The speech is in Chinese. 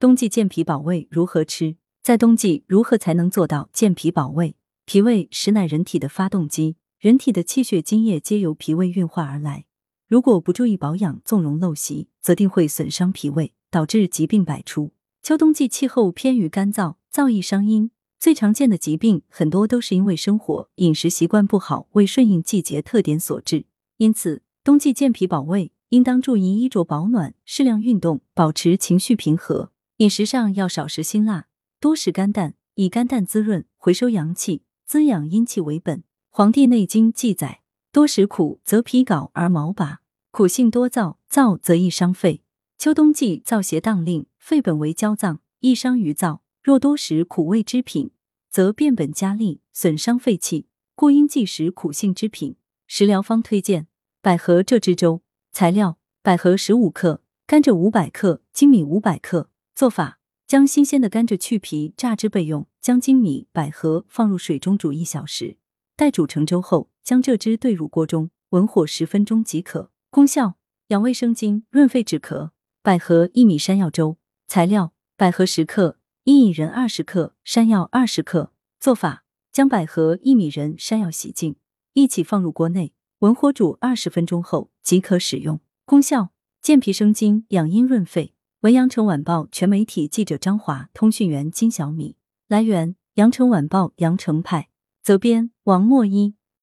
冬季健脾保胃如何吃？在冬季如何才能做到健脾保胃？脾胃实乃人体的发动机，人体的气血津液皆由脾胃运化而来。如果不注意保养，纵容陋习，则定会损伤脾胃，导致疾病百出。秋冬季气候偏于干燥，燥易伤阴，最常见的疾病很多都是因为生活饮食习惯不好，未顺应季节特点所致。因此，冬季健脾保胃，应当注意衣着保暖，适量运动，保持情绪平和。饮食上要少食辛辣，多食甘淡，以甘淡滋润，回收阳气，滋养阴气为本。《黄帝内经》记载：多食苦，则脾槁而毛拔；苦性多燥，燥则易伤肺。秋冬季燥邪荡令，肺本为焦脏，易伤于燥。若多食苦味之品，则变本加厉，损伤肺气，故应忌食苦性之品。食疗方推荐：百合蔗汁粥。材料：百合十五克，甘蔗五百克，粳米五百克。做法：将新鲜的甘蔗去皮榨汁备用，将粳米、百合放入水中煮一小时，待煮成粥后，将蔗汁兑入锅中，文火十分钟即可。功效：养胃生津，润肺止咳。百合薏米山药粥。材料：百合十克，薏苡仁二十克，山药二十克。做法：将百合、薏米仁、山药洗净，一起放入锅内，文火煮二十分钟后即可使用。功效：健脾生津，养阴润肺。文阳城晚报全媒体记者张华，通讯员金小米。来源：阳城晚报阳城派。责编：王墨一。